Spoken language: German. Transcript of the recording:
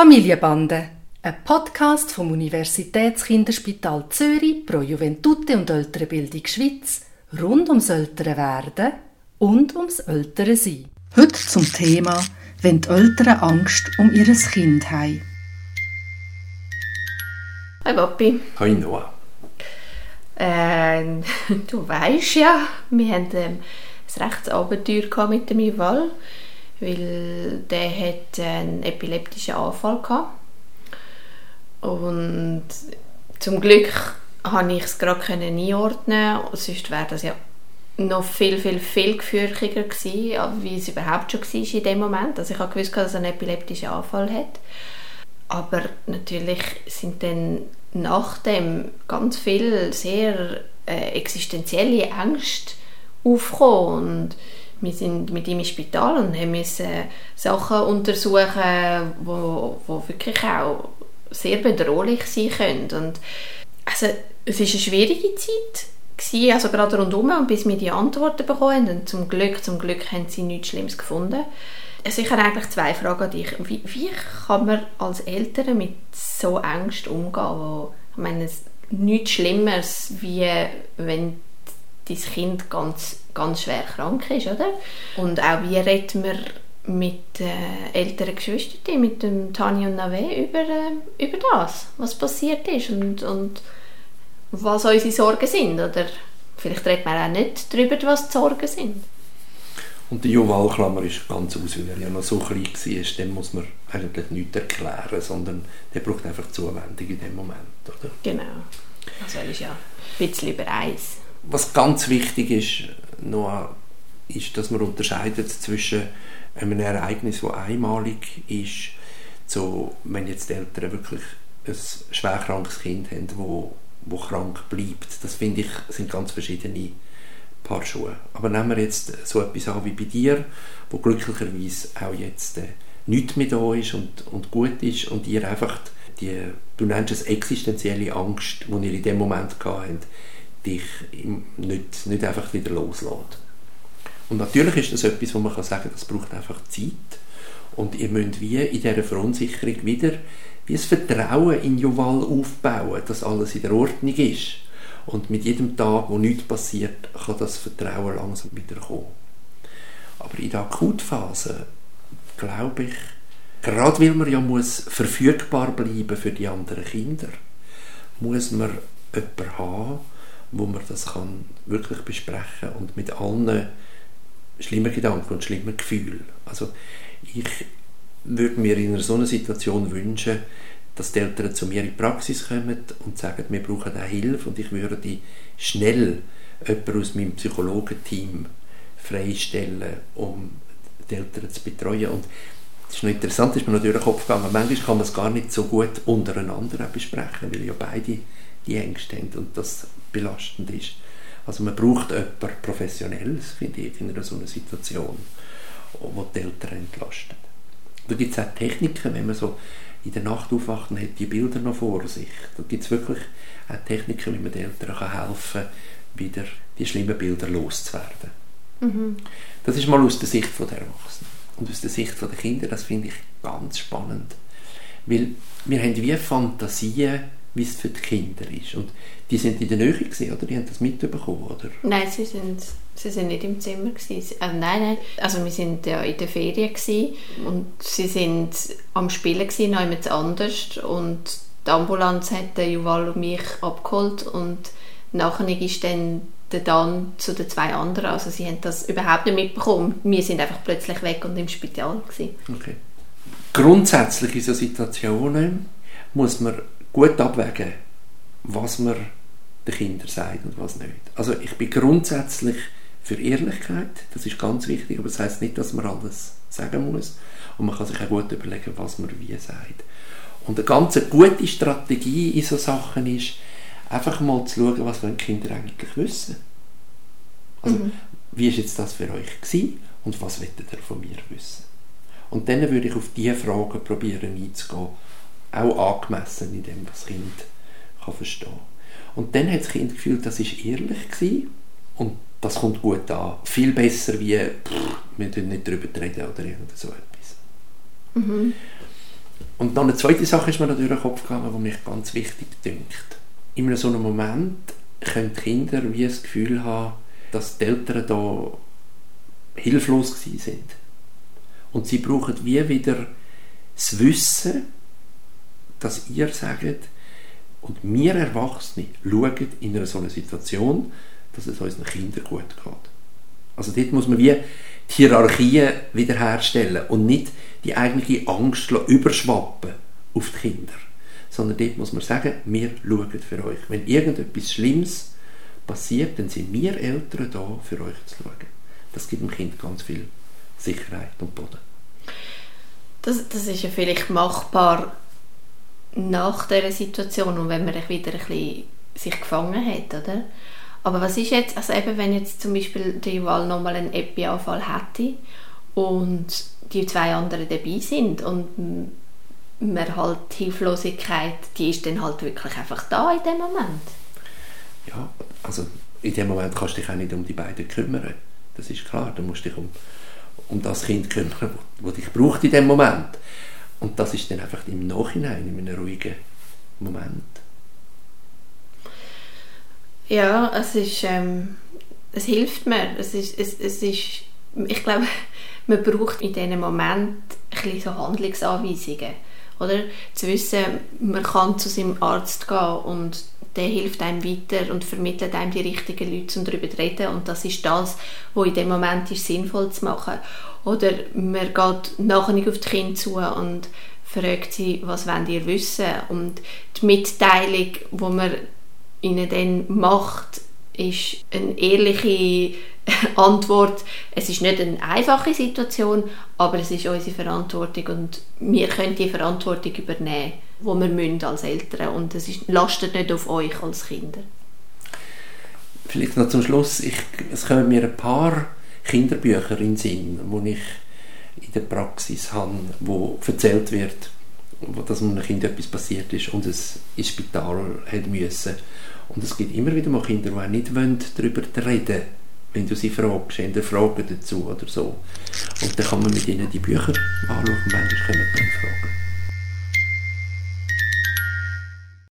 Familienbande, ein Podcast vom Universitätskinderspital Zürich pro Juventute und ältere Bildung Schweiz rund ums ältere Werden und ums ältere Sein. Heute zum Thema, wenn die Eltern Angst um ihr Kind haben. Hi Papi. Hi Noah. Äh, du weißt ja, wir hatten ähm, ein rechtes Abenteuer mit dem Ival, weil der hat einen epileptischen Anfall gehabt. Und zum Glück konnte ich es gerade einordnen, sonst wäre das ja noch viel, viel, viel gefürchtiger gewesen, wie es überhaupt schon war in dem Moment. Also ich gewusst, dass er einen epileptischen Anfall hat. Aber natürlich sind dann nach dem ganz viele sehr äh, existenzielle Ängste aufgekommen. Und wir sind mit ihm im Spital und haben müssen Sachen untersuchen, wo, wo wirklich auch sehr bedrohlich sein können. Und also, es war eine schwierige Zeit gewesen, also gerade rundherum, und bis wir die Antworten bekommen und zum Glück, zum Glück haben sie nichts Schlimmes gefunden. Also ich habe eigentlich zwei Fragen an dich. Wie, wie kann man als Eltern mit so Angst umgehen? Wo, ich meine, nichts Schlimmeres, wie wenn dein Kind ganz, ganz schwer krank ist, oder? Und auch wie redet man mit äh, älteren Geschwistern, mit dem Tani und Nave über, äh, über das, was passiert ist und, und was unsere Sorgen sind, oder? Vielleicht redet man auch nicht darüber, was die Sorgen sind. Und der Joval Klammer ist ganz aus, weil er ja noch so klein war, dem muss man eigentlich nichts erklären, sondern der braucht einfach Zuwendung in dem Moment. Oder? Genau. Also er ist ja ein bisschen über Eis. Was ganz wichtig ist, Noah, ist, dass man unterscheidet zwischen einem Ereignis, das einmalig ist, so, wenn jetzt die Eltern wirklich ein schwerkrankes Kind haben, wo, wo krank bleibt. Das finde ich, sind ganz verschiedene Paar Schuhe. Aber nehmen wir jetzt so etwas an wie bei dir, wo glücklicherweise auch jetzt äh, nichts mehr da ist und, und gut ist und ihr einfach die, du nennst es existenzielle Angst, die ihr in dem Moment gehabt habt, dich nicht, nicht einfach wieder loslässt. Und natürlich ist das etwas, wo man kann sagen das braucht einfach Zeit. Und ihr müsst wie in dieser Verunsicherung wieder wie ein Vertrauen in Joval aufbauen, dass alles in der Ordnung ist. Und mit jedem Tag, wo nichts passiert, kann das Vertrauen langsam wieder kommen. Aber in der Akutphase, glaube ich, gerade weil man ja muss verfügbar bleiben für die anderen Kinder, muss man jemanden haben, wo man das kann wirklich besprechen und mit allen schlimmen Gedanken und schlimmen Gefühlen. Also ich würde mir in so einer Situation wünschen, dass die Eltern zu mir in die Praxis kommen und sagen, wir brauchen auch Hilfe und ich würde schnell jemanden aus meinem Psychologenteam freistellen, um die Eltern zu betreuen. Und das ist noch interessant, ist mir noch durch den Kopf gegangen, manchmal kann man es gar nicht so gut untereinander besprechen, weil ja beide die Ängste haben und das belastend ist. Also man braucht jemanden Professionelles, finde ich, in einer so einer Situation, wo die Eltern entlastet. Da gibt es auch Techniken, wenn man so in der Nacht aufwacht und hat die Bilder noch vor sich. Da gibt es wirklich auch Techniken, wie man den Eltern kann helfen kann, wieder die schlimmen Bilder loszuwerden. Mhm. Das ist mal aus der Sicht der Erwachsenen. Und aus der Sicht der Kinder, das finde ich ganz spannend. Weil wir haben wie Fantasien, wie es für die Kinder ist. Und die sind in der Nähe gewesen, oder? Die haben das mitbekommen, oder? Nein, sie sind, sie sind nicht im Zimmer gewesen. Äh, nein, nein. Also wir sind ja in der Ferien gewesen und sie sind am Spielen gewesen, noch jemand anders und die Ambulanz hat Juval und mich abgeholt und nachher ist dann der Dan zu den zwei anderen. Also sie haben das überhaupt nicht mitbekommen. Wir sind einfach plötzlich weg und im Spital gewesen. Okay. Grundsätzlich in so Situationen muss man gut abwägen, was man den Kindern sagt und was nicht. Also ich bin grundsätzlich für Ehrlichkeit, das ist ganz wichtig, aber das heißt nicht, dass man alles sagen muss und man kann sich auch gut überlegen, was man wie sagt. Und eine ganz gute Strategie in so Sachen ist, einfach mal zu schauen, was die Kinder eigentlich wissen. Also, mhm. wie ist jetzt das für euch gewesen und was wollt ihr von mir wissen? Und dann würde ich auf diese Fragen probieren einzugehen, auch angemessen in dem, was das Kind kann verstehen Und dann hat das Kind gefühlt, das ist ehrlich gewesen und das kommt gut an. Viel besser wie, pff, wir nicht darüber reden oder irgend so etwas. Mhm. Und dann eine zweite Sache ist mir natürlich in den Kopf gegangen, die mich ganz wichtig dünkt. In so einem Moment können die Kinder wie das Gefühl haben, dass die Eltern da hilflos sind. Und sie brauchen wie wieder das Wissen, dass ihr sagt, und wir Erwachsene schauen in einer solchen Situation, dass es unseren Kindern gut geht. Also dort muss man wie die Hierarchie wiederherstellen und nicht die eigentliche Angst überschwappen auf die Kinder. Sondern dort muss man sagen, wir schauen für euch. Wenn irgendetwas Schlimmes passiert, dann sind wir Eltern da, für euch zu schauen. Das gibt dem Kind ganz viel Sicherheit und Boden. Das, das ist ja vielleicht machbar nach dieser Situation und wenn man sich wieder ein bisschen sich gefangen hat, oder? Aber was ist jetzt, also eben wenn jetzt zum Beispiel die Wahl nochmal einen Epi-Anfall hätte und die zwei anderen dabei sind und man halt die Hilflosigkeit, die ist dann halt wirklich einfach da in dem Moment. Ja, also in dem Moment kannst du dich auch nicht um die beiden kümmern. Das ist klar, du musst dich um, um das Kind kümmern, das dich braucht in dem Moment. Und das ist dann einfach im Nachhinein, in einem ruhigen Moment. Ja, es ist, ähm, es hilft mir. Es ist, es, es ist, ich glaube, man braucht in diesem Moment ein so Handlungsanweisungen. Oder? Zu wissen, man kann zu seinem Arzt gehen und der hilft einem weiter und vermittelt einem die richtigen Leute, um darüber zu reden. Und das ist das, was in dem Moment ist, sinnvoll zu machen. Oder man geht nachher nicht auf die Kinder zu und fragt sie, was wollt ihr wissen? Und die Mitteilung, die man ihnen dann macht, ist eine ehrliche Antwort. Es ist nicht eine einfache Situation, aber es ist unsere Verantwortung und wir können die Verantwortung übernehmen, die wir müssen als Eltern und es ist, lastet nicht auf euch als Kinder. Vielleicht noch zum Schluss, ich, es kommen mir ein paar Kinderbücher in den Sinn, wo ich in der Praxis habe, wo erzählt wird, dass einem Kind etwas passiert ist und es ins Spital hat müssen. Und es gibt immer wieder mal Kinder, die auch nicht darüber reden wollen, wenn du sie fragst, haben Fragen dazu oder so. Und dann kann man mit ihnen die Bücher anschauen und manchmal können dann fragen.